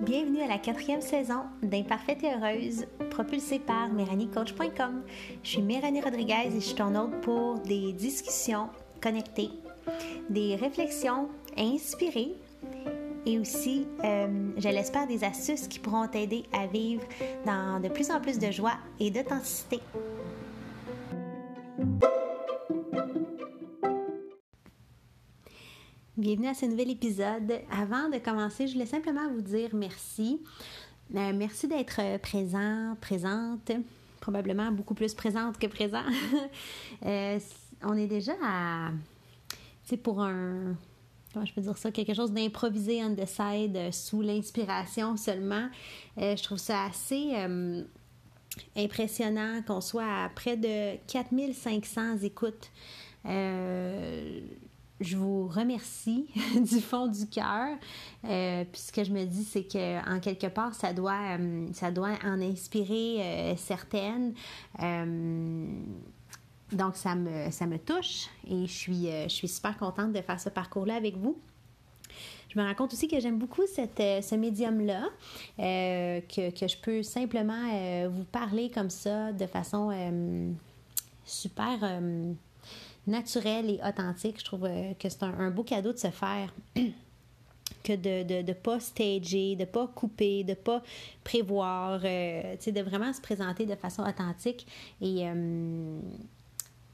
Bienvenue à la quatrième saison d'Imparfaite et Heureuse, propulsée par MéranieCoach.com. Je suis Méranie Rodriguez et je suis ton hôte pour des discussions connectées, des réflexions inspirées et aussi, euh, je l'espère, des astuces qui pourront t'aider à vivre dans de plus en plus de joie et d'authenticité. À ce nouvel épisode. Avant de commencer, je voulais simplement vous dire merci. Euh, merci d'être présent, présente, probablement beaucoup plus présente que présent. Euh, on est déjà à, c'est pour un, comment je peux dire ça, quelque chose d'improvisé on the euh, sous l'inspiration seulement. je trouve ça assez impressionnant qu'on soit à près de 4500 écoutes je vous remercie du fond du cœur. Euh, puis ce que je me dis, c'est que en quelque part, ça doit, euh, ça doit en inspirer euh, certaines. donc ça me, ça me touche et je suis, je suis super contente de faire ce parcours-là avec vous. Je me rends compte aussi que j'aime beaucoup cette, ce médium-là, que, que, je peux simplement vous parler comme ça de façon super naturel et authentique. Je trouve euh, que c'est un, beau cadeau de se faire. que de ne de, pas stager, de pas couper, de pas prévoir, euh, de vraiment se présenter de façon authentique. Et euh,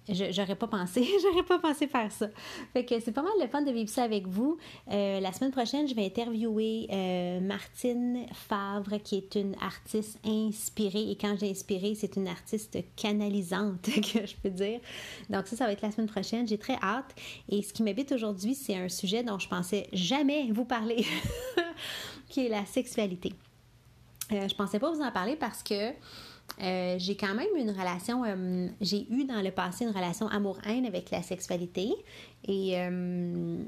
J'aurais pas pensé, j'aurais pas pensé faire ça. Fait que c'est pas mal le fun de vivre ça avec vous. Euh, la semaine prochaine, je vais interviewer euh, Martine Favre, qui est une artiste inspirée. Et quand j'ai inspiré, c'est une artiste canalisante, que je peux dire. Donc ça, ça va être la semaine prochaine. J'ai très hâte. Et ce qui m'habite aujourd'hui, c'est un sujet dont je pensais jamais vous parler, qui est la sexualité. Euh, je pensais pas vous en parler parce que euh, j'ai quand même une relation, euh, j'ai eu dans le passé une relation amour-haine avec la sexualité. Et euh,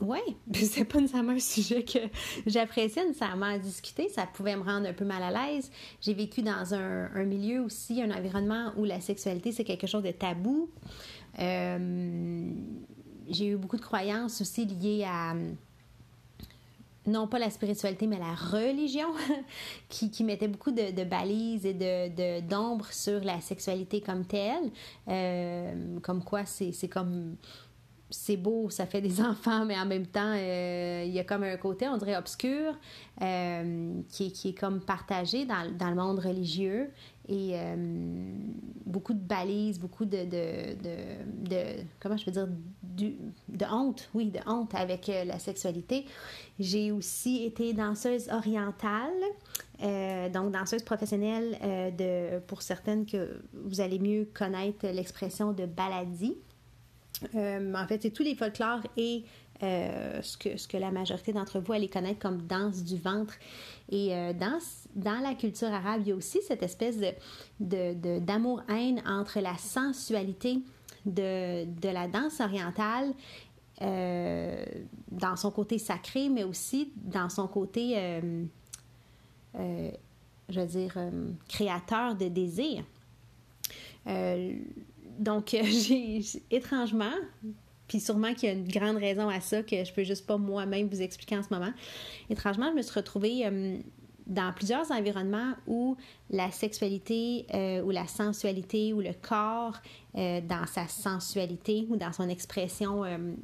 ouais, c'est pas nécessairement un sujet que j'appréciais nécessairement à discuter. Ça pouvait me rendre un peu mal à l'aise. J'ai vécu dans un, un, milieu aussi, un environnement où la sexualité c'est quelque chose de tabou. j'ai eu beaucoup de croyances aussi liées à non pas la spiritualité, mais la religion, qui, qui, mettait beaucoup de, balises et de, d'ombre sur la sexualité comme telle. Euh, comme quoi, c'est, comme. C'est beau, ça fait des enfants, mais en même temps, euh, il y a comme un côté, on dirait, obscur, euh, qui, qui, est comme partagé dans, dans le monde religieux et euh, beaucoup de balises, beaucoup de, de, comment je peux dire, de honte, oui, de honte avec euh, la sexualité. J'ai aussi été danseuse orientale, euh, donc danseuse professionnelle de, pour certaines que vous allez mieux connaître l'expression de baladie. en fait, c'est tous les folklores et ce, que, ce que la majorité d'entre vous allez connaître comme danse du ventre. Et dans dans la culture arabe, il y a aussi cette espèce de, d'amour-haine entre la sensualité de, la danse orientale euh, dans son côté sacré, mais aussi dans son côté, euh, euh, je veux dire, créateur de désir. donc, étrangement, puis sûrement qu'il y a une grande raison à ça que je peux juste pas moi-même vous expliquer en ce moment. Étrangement, je me suis retrouvée dans plusieurs environnements où la sexualité euh, ou la sensualité ou le corps euh, dans sa sensualité ou dans son expression, euh,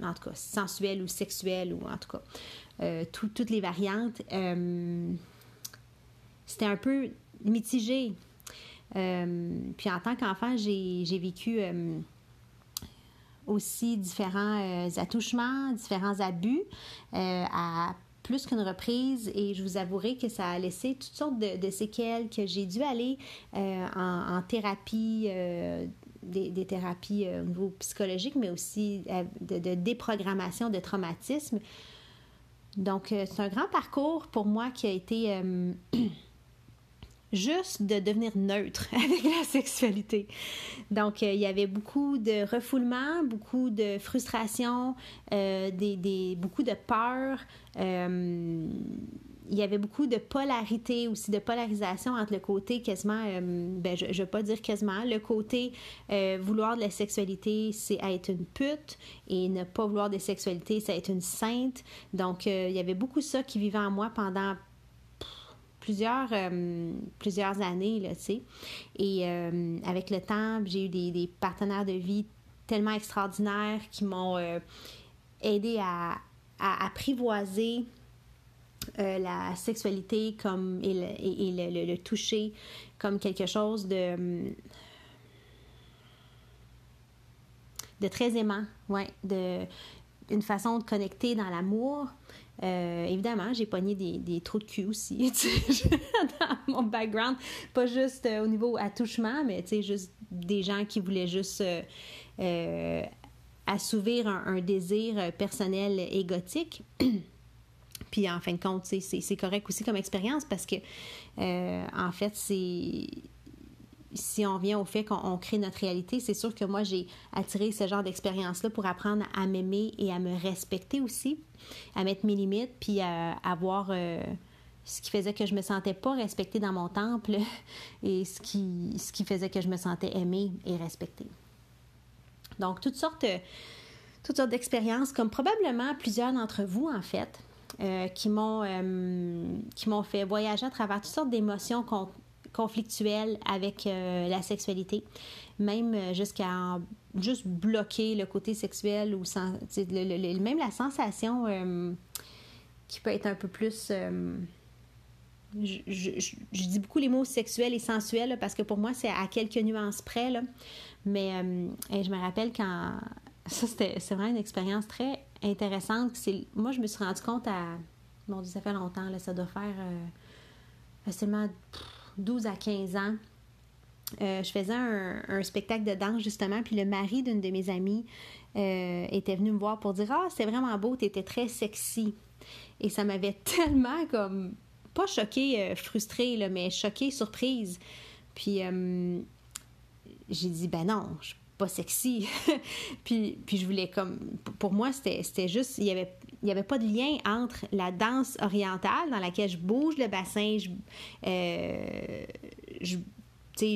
en tout cas sensuelle ou sexuelle ou en tout cas toutes les variantes, c'était un peu mitigé. puis en tant qu'enfant, j'ai vécu aussi différents attouchements, différents abus à plus qu'une reprise et je vous avouerai que ça a laissé toutes sortes de, séquelles que j'ai dû aller euh, en, thérapie. Euh, des, thérapies euh, au niveau psychologique, mais aussi de, de, déprogrammation de traumatisme. Donc, c'est un grand parcours pour moi qui a été juste de devenir neutre avec la sexualité. Donc, euh, il y avait beaucoup de refoulement, beaucoup de frustration, euh, des, des, beaucoup de peur. Euh, il y avait beaucoup de polarité aussi, de polarisation entre le côté quasiment, ben, je ne veux pas dire quasiment, le côté vouloir de la sexualité, c'est être une pute, et ne pas vouloir de sexualité, c'est être une sainte. Donc, il y avait beaucoup ça qui vivait en moi pendant plusieurs, plusieurs années, tu sais. Et avec le temps, j'ai eu des, partenaires de vie tellement extraordinaires qui m'ont aidé à, apprivoiser euh, la sexualité comme, et, le, le, toucher comme quelque chose de, de très aimant, ouais, de une façon de connecter dans l'amour. Euh, évidemment, j'ai pogné des, des, trous de cul aussi dans mon background. Pas juste euh, au niveau attouchement, mais juste des gens qui voulaient juste assouvir un, désir personnel égotique. Puis en fin de compte, c'est correct aussi comme expérience parce que, euh, en fait, c'est. Si on vient au fait qu'on crée notre réalité, c'est sûr que moi, j'ai attiré ce genre d'expérience-là pour apprendre à m'aimer et à me respecter aussi, à mettre mes limites, puis à, avoir euh, ce qui faisait que je me sentais pas respectée dans mon temple et ce qui, ce qui faisait que je me sentais aimée et respectée. Donc, toutes sortes, toutes sortes d'expériences, comme probablement plusieurs d'entre vous, en fait, euh, qui m'ont euh, qui m'ont fait voyager à travers toutes sortes d'émotions conflictuelles avec euh, la sexualité, même jusqu'à juste bloquer le côté sexuel ou sans, même la sensation qui peut être un peu plus je, dis beaucoup les mots sexuel et sensuel parce que pour moi, c'est à quelques nuances près. Là. Mais je me rappelle quand. Ça, c'était, vraiment une expérience très intéressante. Moi, je me suis rendu compte à. Bon, ça fait longtemps, là, ça doit faire euh, facilement 12 à 15 ans. Euh, je faisais un, spectacle de danse justement, puis le mari d'une de mes amies euh, était venu me voir pour dire Ah, c'est vraiment beau, tu étais très sexy. Et ça m'avait tellement comme, pas choquée, frustrée, là, mais choquée, surprise. Puis j'ai dit Ben non, je pas sexy. puis, puis je voulais comme... Pour moi, c'était juste... Il y avait il n'y avait pas de lien entre la danse orientale dans laquelle je bouge le bassin, je, euh, je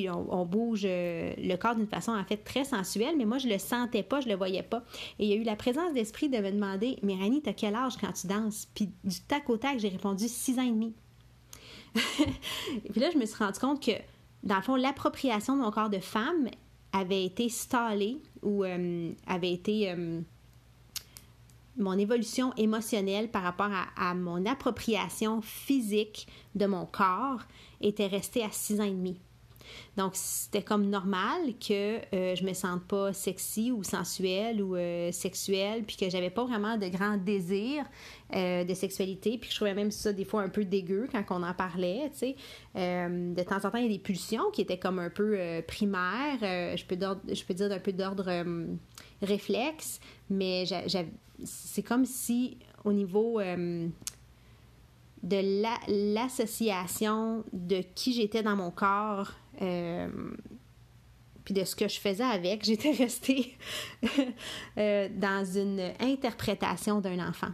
on, bouge euh, le corps d'une façon en fait très sensuelle, mais moi je le sentais pas, je le voyais pas. Et il y a eu la présence d'esprit de me demander, mais Rani, t'as quel âge quand tu danses? Puis du tac au tac, j'ai répondu six ans et demi. et puis là, je me suis rendu compte que, dans le fond, l'appropriation de mon corps de femme avait été stallée ou euh, avait été euh, mon évolution émotionnelle par rapport à, mon appropriation physique de mon corps était restée à six ans et demi. Donc, c'était comme normal que euh, je me sente pas sexy ou sensuelle ou euh, sexuelle, puis que j'avais pas vraiment de grand désir euh, de sexualité, puis je trouvais même ça des fois un peu dégueu quand on en parlait, tu sais. de temps en temps, il y a des pulsions qui étaient comme un peu primaires, je, peux je peux dire d'un peu d'ordre réflexe, mais c'est comme si au niveau de l'association de qui j'étais dans mon corps euh, puis de ce que je faisais avec, j'étais restée euh, dans une interprétation d'un enfant.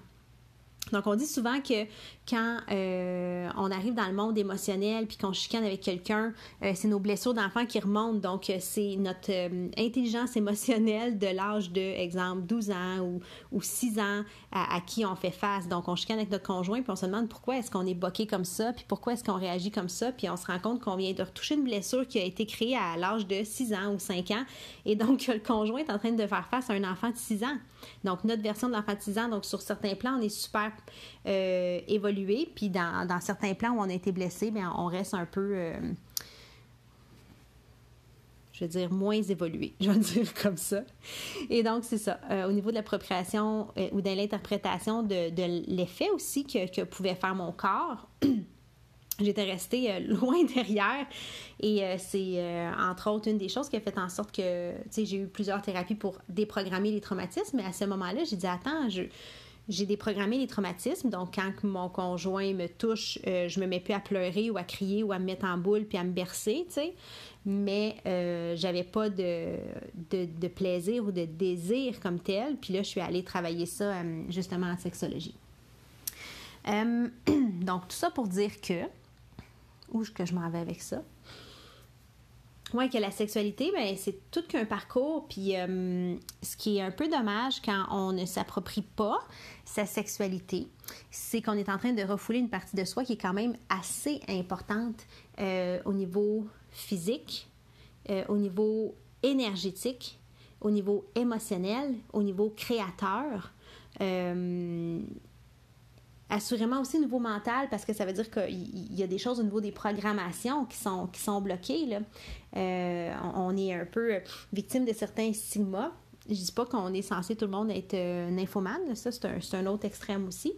Donc, on dit souvent que quand euh, on arrive dans le monde émotionnel puis qu'on chicane avec quelqu'un, euh, c'est nos blessures d'enfant qui remontent. Donc, euh, c'est notre intelligence émotionnelle de l'âge de, exemple, 12 ans ou, ou 6 ans à, qui on fait face. Donc, on chicane avec notre conjoint puis on se demande pourquoi est-ce qu'on est boqué comme ça puis pourquoi est-ce qu'on réagit comme ça. Puis on se rend compte qu'on vient de retoucher une blessure qui a été créée à l'âge de 6 ans ou 5 ans. Et donc, le conjoint est en train de faire face à un enfant de 6 ans. Donc, notre version de l'enfant de 6 ans, donc sur certains plans, on est super euh, Puis dans, certains plans où on a été blessé, on reste un peu, euh, je veux dire, moins évolué, je vais dire comme ça. Et donc, c'est ça. Euh, au niveau de l'appropriation ou de l'interprétation de, l'effet aussi que, que pouvait faire mon corps. j'étais restée loin derrière et c'est entre autres une des choses qui a fait en sorte que tu sais j'ai eu plusieurs thérapies pour déprogrammer les traumatismes mais à ce moment-là j'ai dit attends je j'ai déprogrammé les traumatismes. Donc, quand mon conjoint me touche, euh, je me mets plus à pleurer ou à crier ou à me mettre en boule puis à me bercer, tu sais. Mais euh, j'avais pas de, de, plaisir ou de désir comme tel. Puis là, je suis allée travailler ça euh, justement en sexologie. donc, tout ça pour dire que. Où que je m'en vais avec ça? Oui, que la sexualité, ben, c'est tout qu'un parcours. Puis ce qui est un peu dommage quand on ne s'approprie pas sa sexualité, c'est qu'on est en train de refouler une partie de soi qui est quand même assez importante euh, au niveau physique, euh, au niveau énergétique, au niveau émotionnel, au niveau créateur. Euh, assurément aussi au niveau mental, parce que ça veut dire qu'il y a des choses au niveau des programmations qui sont, bloquées. Euh, on est un peu victime de certains stigmas. Je dis pas qu'on est censé tout le monde être euh, nymphomane, ça c'est un, autre extrême aussi.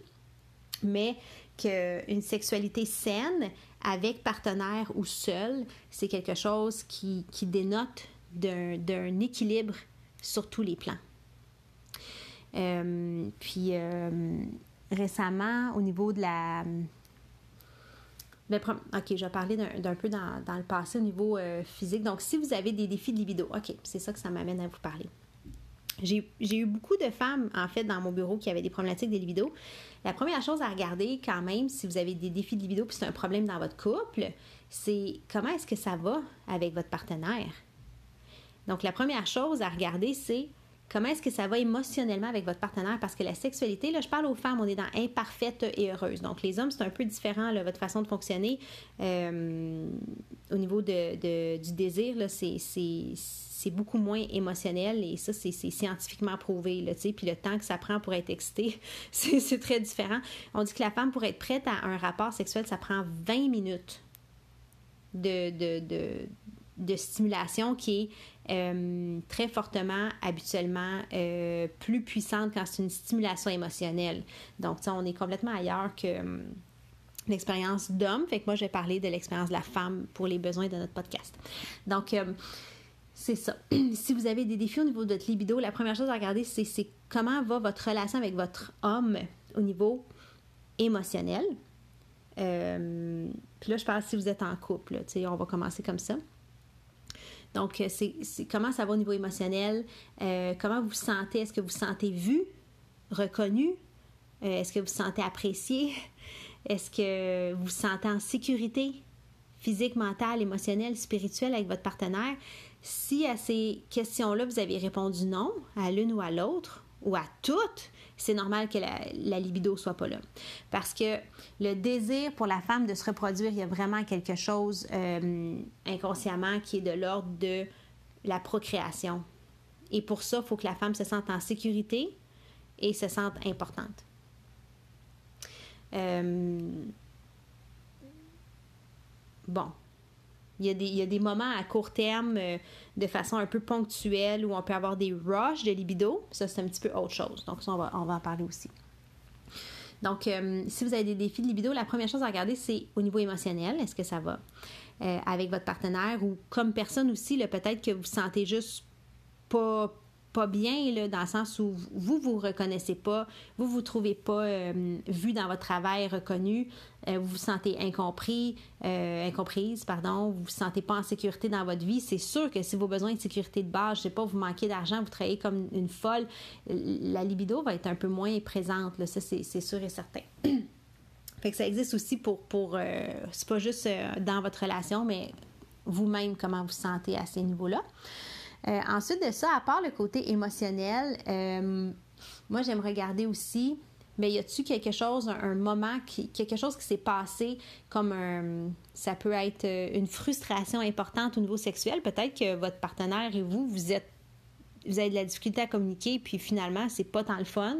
Mais qu'une sexualité saine, avec partenaire ou seul, c'est quelque chose qui, dénote d'un équilibre sur tous les plans. Euh, puis récemment, au niveau de la. Ben, OK, je vais parler d'un peu dans, le passé au niveau euh, physique. Donc, si vous avez des défis de libido, OK, c'est ça que ça m'amène à vous parler. J'ai eu beaucoup de femmes, en fait, dans mon bureau qui avaient des problématiques de libido. La première chose à regarder, quand même, si vous avez des défis de libido puis c'est un problème dans votre couple, c'est comment est-ce que ça va avec votre partenaire? Donc, la première chose à regarder, c'est Comment est-ce que ça va émotionnellement avec votre partenaire? Parce que la sexualité, là, je parle aux femmes, on est dans imparfaite et heureuse. Donc, les hommes, c'est un peu différent, là, votre façon de fonctionner. Euh, au niveau du désir, là, c'est beaucoup moins émotionnel et ça, c'est scientifiquement prouvé. Là, puis le temps que ça prend pour être excité, c'est très différent. On dit que la femme, pour être prête à un rapport sexuel, ça prend 20 minutes de, de stimulation qui est euh, très fortement, habituellement, euh, plus puissante quand c'est une stimulation émotionnelle. Donc, on est complètement ailleurs que euh, l'expérience d'homme. Fait que moi, je vais parler de l'expérience de la femme pour les besoins de notre podcast. Donc, c'est ça. si vous avez des défis au niveau de votre libido, la première chose à regarder, c'est comment va votre relation avec votre homme au niveau émotionnel. puis là, je parle si vous êtes en couple. on va commencer comme ça. Donc, euh, comment ça va au niveau émotionnel, euh, comment vous sentez, est-ce que vous sentez vu, reconnu, euh, est-ce que vous vous sentez apprécié, est-ce que vous vous sentez en sécurité physique, mentale, émotionnelle, spirituelle avec votre partenaire? Si à ces questions-là, vous avez répondu non à l'une ou à l'autre, ou à toutes, c'est normal que la, la, libido soit pas là. Parce que le désir pour la femme de se reproduire, il y a vraiment quelque chose euh, inconsciemment qui est de l'ordre de la procréation. Et pour ça, il faut que la femme se sente en sécurité et se sente importante. Euh, bon, il y, a des, moments à court terme euh, de façon un peu ponctuelle où on peut avoir des rushs de libido. Ça, c'est un petit peu autre chose. Donc, ça, on va, en parler aussi. Donc, euh, si vous avez des défis de libido, la première chose à regarder, c'est au niveau émotionnel. Est-ce que ça va euh, avec votre partenaire ou comme personne aussi, peut-être que vous sentez juste pas, pas bien, là, dans le sens où vous vous reconnaissez pas, vous vous trouvez pas euh, vu dans votre travail, reconnu, euh, vous vous sentez incompris, euh, incomprise, pardon, vous vous sentez pas en sécurité dans votre vie, c'est sûr que si vos besoins de sécurité de base, je sais pas, vous manquez d'argent, vous travaillez comme une folle, la libido va être un peu moins présente, là, ça c'est sûr et certain. fait que ça existe aussi pour, pour c'est pas juste dans votre relation, mais vous-même, comment vous vous sentez à ces niveaux-là. Euh, ensuite de ça, à part le côté émotionnel, euh, moi j'aime regarder aussi, mais y a-tu quelque chose, un, moment, quelque chose qui s'est passé comme un, ça peut être euh, une frustration importante au niveau sexuel? Peut-être que votre partenaire et vous, vous êtes vous avez de la difficulté à communiquer, puis finalement, c'est pas tant le fun.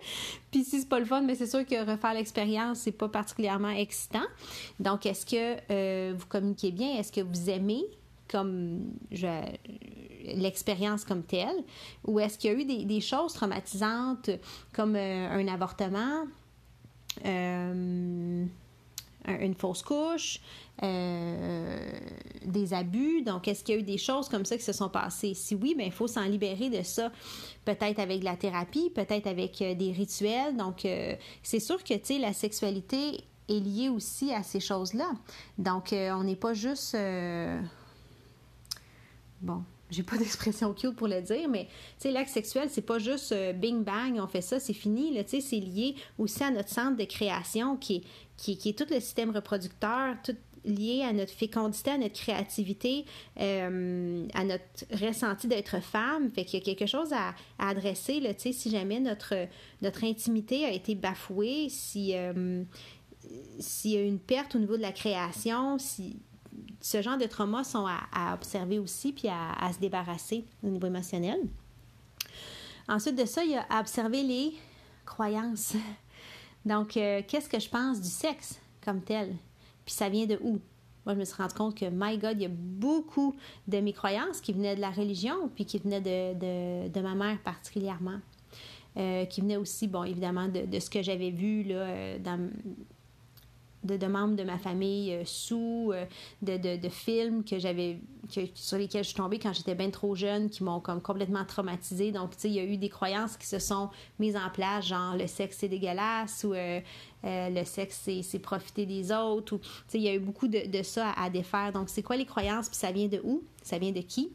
puis si c'est pas le fun, mais c'est sûr que refaire l'expérience, c'est pas particulièrement excitant. Donc, est-ce que vous communiquez bien? Est-ce que vous aimez? Comme l'expérience comme telle, ou est-ce qu'il y a eu des, choses traumatisantes comme euh, un avortement, euh, une fausse couche, euh, des abus? Donc, est-ce qu'il y a eu des choses comme ça qui se sont passées? Si oui, bien, il faut s'en libérer de ça, peut-être avec la thérapie, peut-être avec des rituels. Donc, c'est sûr que, tu sais, la sexualité est liée aussi à ces choses-là. Donc, on n'est pas juste... Bon, j'ai pas d'expression cute pour le dire, mais tu sais, l'acte sexuel, c'est pas juste bing bang, on fait ça, c'est fini. Sais, c'est lié aussi à notre centre de création qui est, qui, qui est tout le système reproducteur, tout lié à notre fécondité, à notre créativité, euh, à notre ressenti d'être femme. Fait qu'il y a quelque chose à, adresser, là, si jamais notre, notre intimité a été bafouée, si, euh, s'il y a une perte au niveau de la création, si ce genre de traumas sont à, observer aussi, puis à, se débarrasser au niveau émotionnel. Ensuite de ça, il y a à observer les croyances. Donc, euh, qu'est-ce que je pense du sexe comme tel? Puis ça vient de où? Moi, je me suis rendu compte que, my God, il y a beaucoup de mes croyances qui venaient de la religion, puis qui venaient de, de, ma mère particulièrement. Euh, qui venaient aussi, bon, évidemment, de, de ce que j'avais vu là, euh, dans, de, membres de ma famille euh, sous, euh, de, films que j'avais sur lesquels je suis tombée quand j'étais bien trop jeune, qui m'ont comme complètement traumatisée. Donc, tu sais, il y a eu des croyances qui se sont mises en place, genre le sexe c'est dégueulasse ou euh, le sexe c'est profiter des autres. Ou, tu sais, il y a eu beaucoup de, ça à, défaire. Donc, c'est quoi les croyances, puis ça vient de où? Ça vient de qui?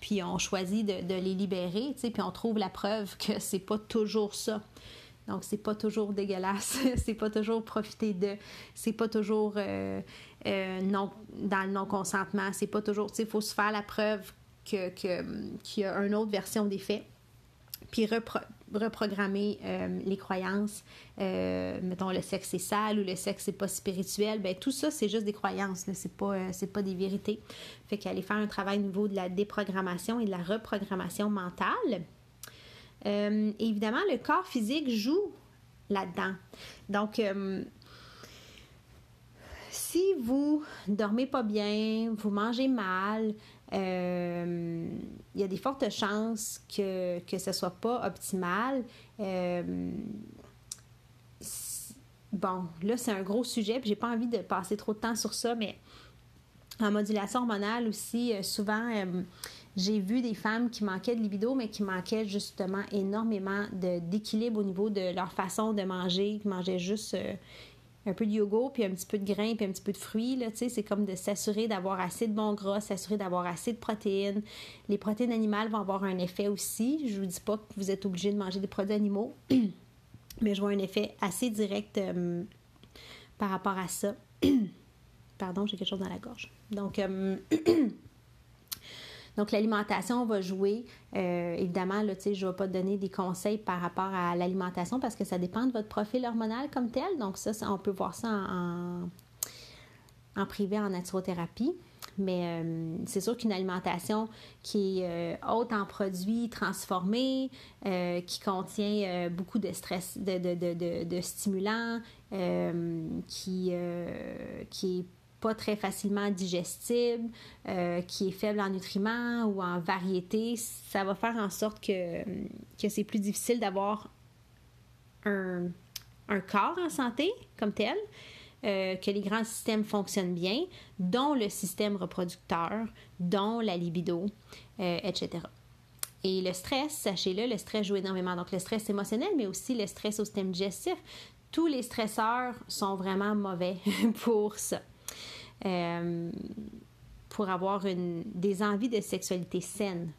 Puis on choisit de, de les libérer, tu sais, puis on trouve la preuve que c'est pas toujours ça. Donc, c'est pas toujours dégueulasse, c'est pas toujours profiter de, c'est pas toujours euh, euh, non, dans le non-consentement, c'est pas toujours, tu sais, il faut se faire la preuve qu'il que, y a une autre version des faits, puis reprogrammer euh, les croyances, mettons le sexe est sale ou le sexe c'est pas spirituel, ben tout ça c'est juste des croyances, c'est pas, c'est pas des vérités. Fait qu'aller faire un travail au niveau de la déprogrammation et de la reprogrammation mentale, euh, évidemment, le corps physique joue là-dedans. Donc, euh, si vous dormez pas bien, vous mangez mal, euh, il y a des fortes chances que, que ce soit pas optimal. bon, là, c'est un gros sujet, puis j'ai pas envie de passer trop de temps sur ça, mais en modulation hormonale aussi, souvent, j'ai vu des femmes qui manquaient de libido, mais qui manquaient justement énormément d'équilibre au niveau de leur façon de manger, qui mangeaient juste euh, un peu de yogourt, puis un petit peu de grains, puis un petit peu de fruits. C'est comme de s'assurer d'avoir assez de bons gras, s'assurer d'avoir assez de protéines. Les protéines animales vont avoir un effet aussi. Je vous dis pas que vous êtes obligé de manger des produits animaux, mais je vois un effet assez direct euh, par rapport à ça. Pardon, j'ai quelque chose dans la gorge. Donc, euh, Donc, l'alimentation va jouer. Euh, évidemment, là, je ne vais pas donner des conseils par rapport à l'alimentation parce que ça dépend de votre profil hormonal comme tel. Donc, ça, on peut voir ça en, privé, en naturothérapie. Mais euh, c'est sûr qu'une alimentation qui est euh, haute en produits transformés, qui contient beaucoup de stress, de stimulants, qui, qui est pas très facilement digestible, euh, qui est faible en nutriments ou en variété, ça va faire en sorte que, que c'est plus difficile d'avoir un, un, corps en santé comme tel, euh, que les grands systèmes fonctionnent bien, dont le système reproducteur, dont la libido, euh, etc. Et le stress, sachez-le, le stress joue énormément. Donc le stress émotionnel, mais aussi le stress au système digestif. Tous les stresseurs sont vraiment mauvais pour ça. Euh, pour avoir une, des envies de sexualité saine.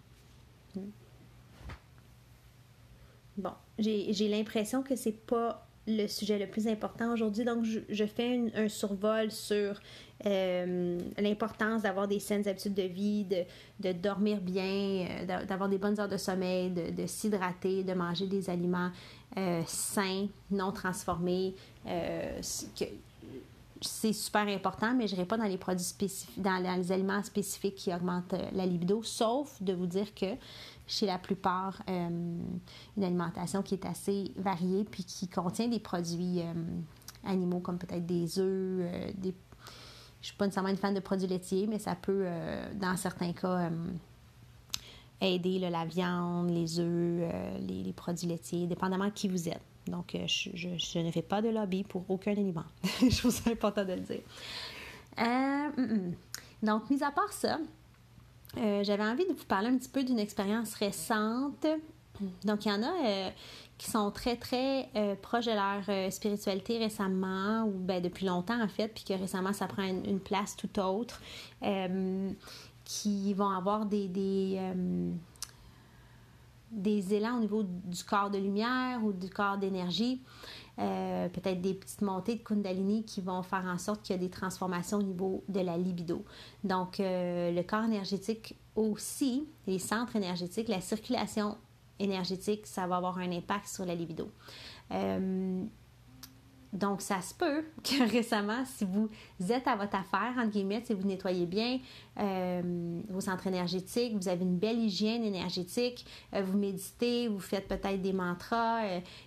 Bon, j'ai l'impression que c'est pas le sujet le plus important aujourd'hui, donc je, fais un survol sur euh, l'importance d'avoir des saines habitudes de vie, de, de dormir bien, euh, d'avoir des bonnes heures de sommeil, de, de s'hydrater, de manger des aliments sains, non transformés, que, c'est super important, mais je n'irai pas dans les produits dans les aliments spécifiques qui augmentent euh, la libido, sauf de vous dire que chez la plupart, euh, une alimentation qui est assez variée puis qui contient des produits euh, animaux comme peut-être des œufs. Je suis pas nécessairement une fan de produits laitiers, mais ça peut, dans certains cas, aider la viande, les œufs, les, les, produits laitiers, dépendamment de qui vous êtes. Donc, euh, je, ne fais pas de lobby pour aucun aliment. je trouve ça important de le dire. Euh, mm, mm. donc, mis à part ça, euh, j'avais envie de vous parler un petit peu d'une expérience récente. Donc, il y en a qui sont très, très proches de leur spiritualité récemment, ou ben, depuis longtemps en fait, puis que récemment, ça prend une, place tout autre. qui vont avoir des, des élans au niveau du corps de lumière ou du corps d'énergie. Euh, peut-être des petites montées de Kundalini qui vont faire en sorte qu'il y a des transformations au niveau de la libido. Donc, euh, le corps énergétique aussi, les centres énergétiques, la circulation énergétique, ça va avoir un impact sur la libido. Euh, donc, ça se peut que récemment, si vous êtes à votre affaire, entre guillemets, si vous nettoyez bien vos centres énergétiques, vous avez une belle hygiène énergétique, vous méditez, vous faites peut-être des mantras,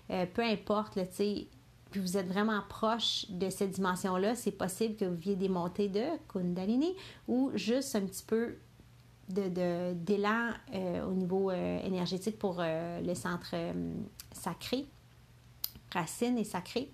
peu importe, puis vous êtes vraiment proche de cette dimension-là, c'est possible que vous viviez des montées de Kundalini ou juste un petit peu d'élan de, au niveau énergétique pour le centre sacré, racine et sacré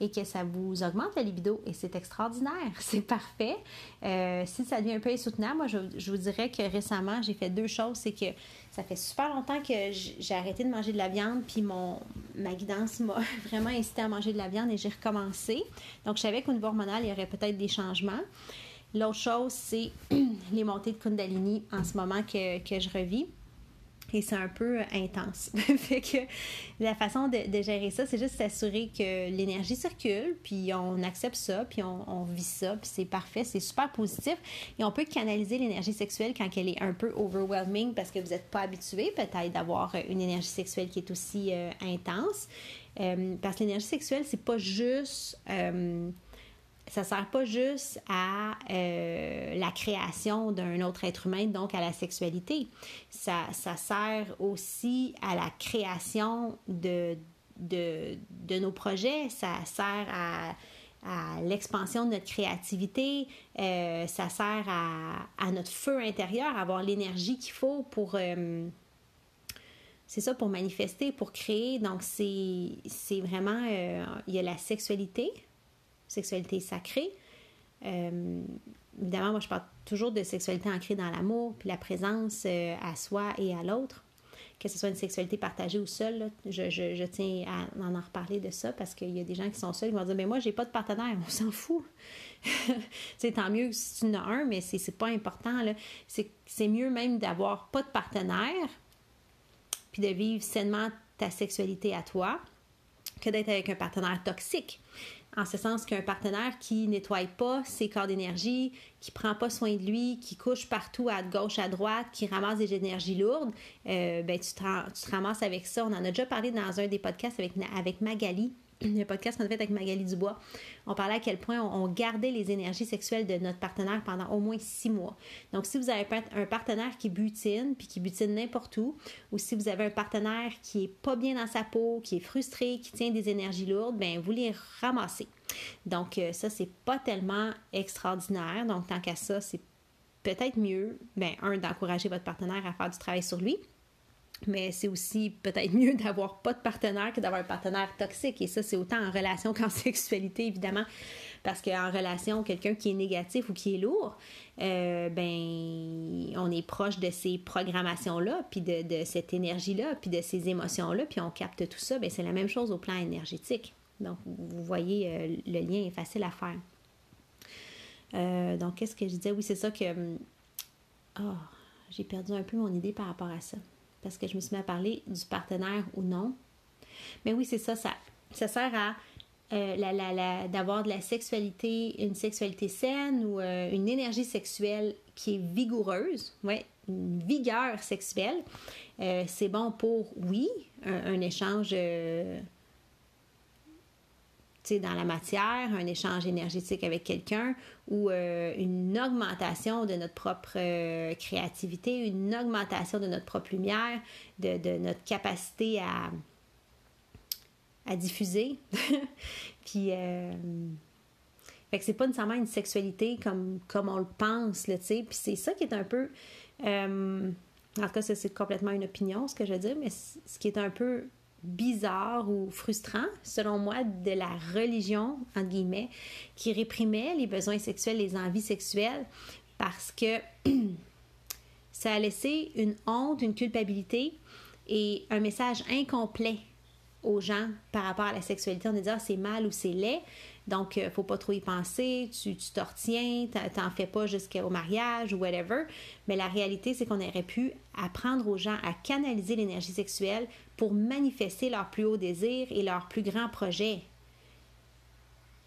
et que ça vous augmente la libido et c'est extraordinaire, c'est parfait. Euh, si ça devient un peu insoutenable, moi je, vous dirais que récemment j'ai fait deux choses, c'est que ça fait super longtemps que j'ai arrêté de manger de la viande, puis mon ma guidance m'a vraiment incité à manger de la viande et j'ai recommencé. Donc je savais qu'au niveau hormonal, il y aurait peut-être des changements. L'autre chose, c'est les montées de Kundalini en ce moment que, que je revis et c'est un peu intense. fait que la façon de, gérer ça, c'est juste s'assurer que l'énergie circule, puis on accepte ça, puis on, vit ça, puis c'est parfait, c'est super positif. Et on peut canaliser l'énergie sexuelle quand elle est un peu overwhelming parce que vous n'êtes pas habitué peut-être d'avoir une énergie sexuelle qui est aussi euh, intense. Euh, parce que l'énergie sexuelle, c'est pas juste. Euh, ça sert pas juste à euh, la création d'un autre être humain, donc à la sexualité. Ça, ça sert aussi à la création de, de, nos projets. Ça sert à, l'expansion de notre créativité. Euh, ça sert à, à, notre feu intérieur, à avoir l'énergie qu'il faut pour... Euh, c'est ça, pour manifester, pour créer. Donc, c'est vraiment... il y a la sexualité, sexualité sacrée. Euh, évidemment, moi, je parle toujours de sexualité ancrée dans l'amour, puis la présence euh, à soi et à l'autre. Que ce soit une sexualité partagée ou seule, je, je, tiens à en, reparler de ça parce qu'il y a des gens qui sont seuls qui vont dire Mais moi, j'ai pas de partenaire, on s'en fout. c'est tant mieux si tu en as un, mais c'est pas important. C'est mieux même d'avoir pas de partenaire, puis de vivre sainement ta sexualité à toi, que d'être avec un partenaire toxique en ce sens qu'un partenaire qui nettoie pas ses corps d'énergie, qui prend pas soin de lui, qui couche partout à gauche, à droite, qui ramasse des énergies lourdes, euh, ben tu te, tu te, ramasses avec ça. On en a déjà parlé dans un des podcasts avec, avec Magali le podcast qu'on a fait avec Magali Dubois, on parlait à quel point on, gardait les énergies sexuelles de notre partenaire pendant au moins six mois. Donc, si vous avez un partenaire qui butine, puis qui butine n'importe où, ou si vous avez un partenaire qui est pas bien dans sa peau, qui est frustré, qui tient des énergies lourdes, ben vous les ramassez. Donc, euh, ça, c'est pas tellement extraordinaire. Donc, tant qu'à ça, c'est peut-être mieux, ben, un, d'encourager votre partenaire à faire du travail sur lui, mais c'est aussi peut-être mieux d'avoir pas de partenaire que d'avoir un partenaire toxique. Et ça, c'est autant en relation qu'en sexualité, évidemment. Parce qu'en relation, quelqu'un qui est négatif ou qui est lourd, euh, ben, on est proche de ces programmations-là, puis de, cette énergie-là, puis de ces émotions-là, puis on capte tout ça. Ben, c'est la même chose au plan énergétique. Donc, vous voyez, euh, le lien est facile à faire. Euh, donc, qu'est-ce que je disais? Oui, c'est ça que. Oh, j'ai perdu un peu mon idée par rapport à ça parce que je me suis mis à parler du partenaire ou non. Mais oui, c'est ça, ça, sert à euh, la, d'avoir de la sexualité, une sexualité saine ou euh, une énergie sexuelle qui est vigoureuse, ouais, une vigueur sexuelle. Euh, c'est bon pour, oui, un échange dans la matière, un échange énergétique avec quelqu'un ou euh, une augmentation de notre propre euh, créativité, une augmentation de notre propre lumière, de, notre capacité à, à diffuser. Puis, euh, fait que c'est pas nécessairement une sexualité comme, comme on le pense, tu sais. Puis c'est ça qui est un peu. en tout cas, c'est complètement une opinion, ce que je veux dire, mais ce qui est un peu bizarre ou frustrant, selon moi, de la religion, entre guillemets, qui réprimait les besoins sexuels, les envies sexuelles, parce que ça a laissé une honte, une culpabilité et un message incomplet aux gens par rapport à la sexualité. On dit ah, c'est mal ou c'est laid, donc ne faut pas trop y penser, tu t'en retiens, t'en fais pas jusqu'au mariage ou whatever. Mais la réalité, c'est qu'on aurait pu apprendre aux gens à canaliser l'énergie sexuelle pour manifester leur plus haut désir et leur plus grand projet.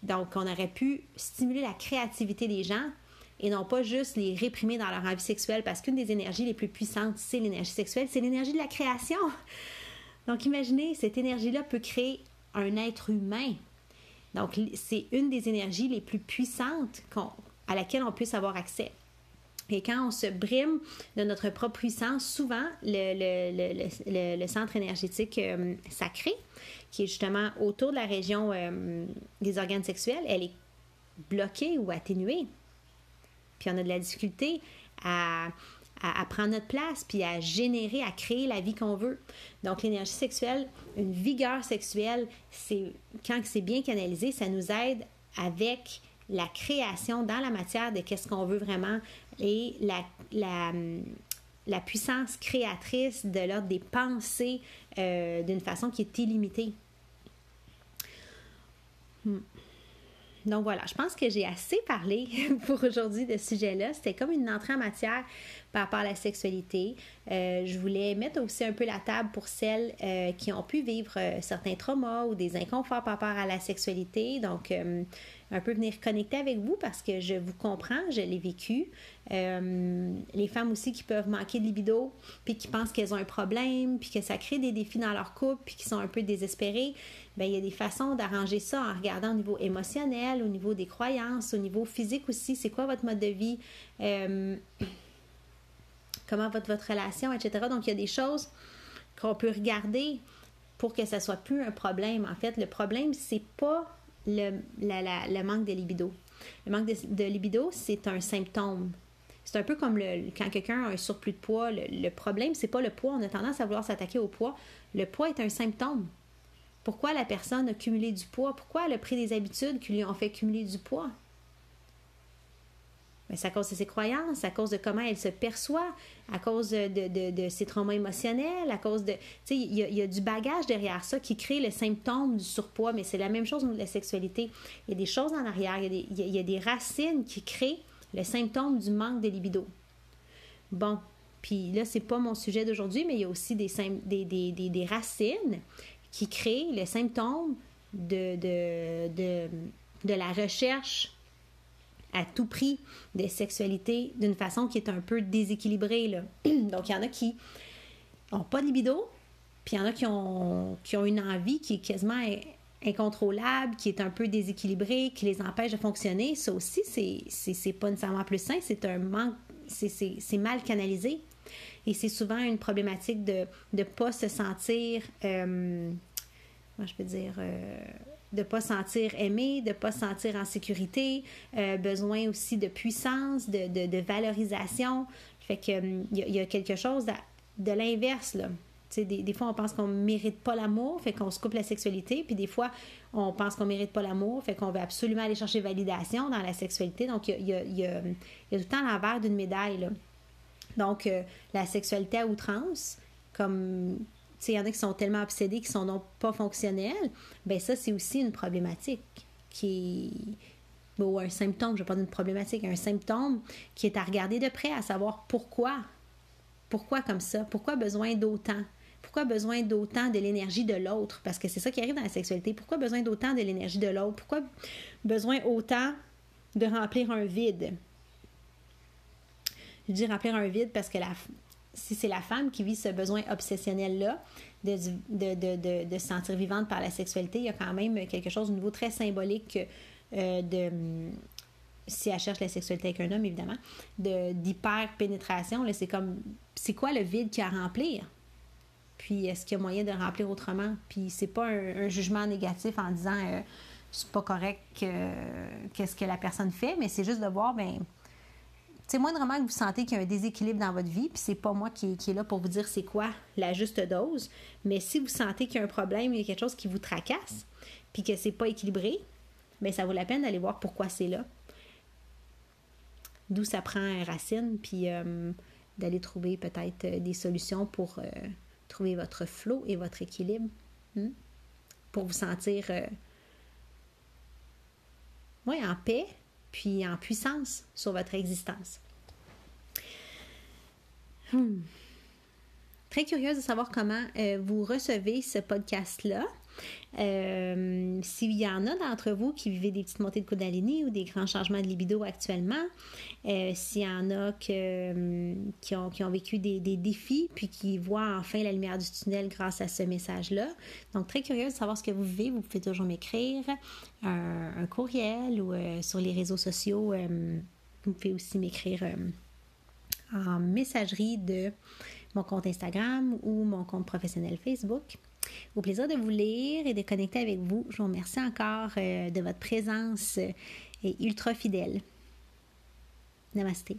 Donc, on aurait pu stimuler la créativité des gens et non pas juste les réprimer dans leur envie sexuelle parce qu'une des énergies les plus puissantes, c'est l'énergie sexuelle, c'est l'énergie de la création. Donc, imaginez, cette énergie-là peut créer un être humain. Donc, c'est une des énergies les plus puissantes à laquelle on puisse avoir accès. Et quand on se brime de notre propre puissance, souvent, le, centre énergétique euh, sacré, qui est justement autour de la région euh, des organes sexuels, elle est bloquée ou atténuée. Puis on a de la difficulté à, à, prendre notre place, puis à générer, à créer la vie qu'on veut. Donc l'énergie sexuelle, une vigueur sexuelle, c'est quand c'est bien canalisé, ça nous aide avec la création dans la matière de qu'est-ce qu'on veut vraiment et la, la, la puissance créatrice de l'ordre des pensées euh, d'une façon qui est illimitée. Hmm. Donc voilà, je pense que j'ai assez parlé pour aujourd'hui de ce sujet-là. C'était comme une entrée en matière par rapport à la sexualité. Euh, je voulais mettre aussi un peu la table pour celles euh, qui ont pu vivre certains traumas ou des inconforts par rapport à la sexualité. Donc, un peu venir connecter avec vous parce que je vous comprends, je l'ai vécu. les femmes aussi qui peuvent manquer de libido, puis qui pensent qu'elles ont un problème, puis que ça crée des défis dans leur couple, puis qui sont un peu désespérées. Bien, il y a des façons d'arranger ça en regardant au niveau émotionnel, au niveau des croyances, au niveau physique aussi. C'est quoi votre mode de vie? comment va votre relation, etc. Donc, il y a des choses qu'on peut regarder pour que ça soit plus un problème. En fait, le problème, c'est pas le, manque de libido. Le manque de, libido, c'est un symptôme. C'est un peu comme quand quelqu'un a un surplus de poids. Le, le problème, c'est pas le poids. On a tendance à vouloir s'attaquer au poids. Le poids est un symptôme. Pourquoi la personne a cumulé du poids? Pourquoi elle a des habitudes qui lui ont fait cumuler du poids? C'est à cause de ses croyances, à cause de comment elle se perçoit, à cause de, ses traumas émotionnels, à cause de... Tu sais, il y, a du bagage derrière ça qui crée le symptôme du surpoids, mais c'est la même chose de la sexualité. Il y a des choses en arrière, il y a des, racines qui créent le symptôme du manque de libido. Bon, puis là, c'est pas mon sujet d'aujourd'hui, mais il y a aussi des, racines qui créent le symptôme de la recherche à tout prix des sexualités d'une façon qui est un peu déséquilibrée. Donc, il y en a qui n'ont pas de libido, puis il y en a qui ont, qui ont une envie qui est quasiment incontrôlable, qui est un peu déséquilibrée, qui les empêche de fonctionner. Ça aussi, c'est pas nécessairement plus sain, c'est un manque, c'est mal canalisé. Et c'est souvent une problématique de ne pas se sentir, euh, moi je peux dire, euh, de pas sentir aimé, de pas sentir en sécurité, euh, besoin aussi de puissance, de, de, valorisation. Fait que il hum, y, a quelque chose de, l'inverse, là. Des, des, fois, on pense qu'on mérite pas l'amour, fait qu'on se coupe la sexualité, puis des fois, on pense qu'on mérite pas l'amour, fait qu'on veut absolument aller chercher validation dans la sexualité. Donc, il y a, y, a, tout le temps l'envers d'une médaille. Là. Donc, euh, la sexualité à outrance, comme il y en a qui sont tellement obsédés qu'ils sont non pas fonctionnels, ben ça, c'est aussi une problématique qui ou un symptôme, je ne vais pas dire une problématique, un symptôme qui est à regarder de près, à savoir pourquoi. Pourquoi comme ça? Pourquoi besoin d'autant? Pourquoi besoin d'autant de l'énergie de l'autre? Parce que c'est ça qui arrive dans la sexualité. Pourquoi besoin d'autant de l'énergie de l'autre? Pourquoi besoin autant de remplir un vide? Je dis remplir un vide parce que la, si c'est la femme qui vit ce besoin obsessionnel-là de, de, se sentir vivante par la sexualité, il y a quand même quelque chose de nouveau très symbolique euh, de si elle cherche la sexualité avec un homme, évidemment, d'hyper-pénétration. C'est comme, c'est quoi le vide qu'il y a à remplir? Puis, est-ce qu'il y a moyen de remplir autrement? Puis, c'est pas un, jugement négatif en disant, euh, c'est pas correct qu'est-ce que la personne fait, mais c'est juste de voir, ben c'est moindrement que vous sentez qu'il y a un déséquilibre dans votre vie, puis c'est pas moi qui, est là pour vous dire c'est quoi la juste dose, mais si vous sentez qu'il y a un problème, il y a quelque chose qui vous tracasse, puis que c'est pas équilibré, bien ça vaut la peine d'aller voir pourquoi c'est là. D'où ça prend racine, puis euh, d'aller trouver peut-être euh, des solutions pour euh, trouver votre flot et votre équilibre. Hmm? pour vous sentir en paix, puis en puissance sur votre existence. Hmm. Très curieuse de savoir comment vous recevez ce podcast-là. Euh, s'il y en a d'entre vous qui vivez des petites montées de Kundalini ou des grands changements de libido actuellement, euh, s'il y en a euh, qui, ont, vécu des, défis puis qui voient enfin la lumière du tunnel grâce à ce message-là. Donc, très curieuse de savoir ce que vous vivez. Vous pouvez toujours m'écrire un, courriel ou sur les réseaux sociaux. vous pouvez aussi m'écrire en messagerie de mon compte Instagram ou mon compte professionnel Facebook. Au plaisir de vous lire et de connecter avec vous. Je vous remercie encore euh, de votre présence euh, et ultra fidèle. Namasté.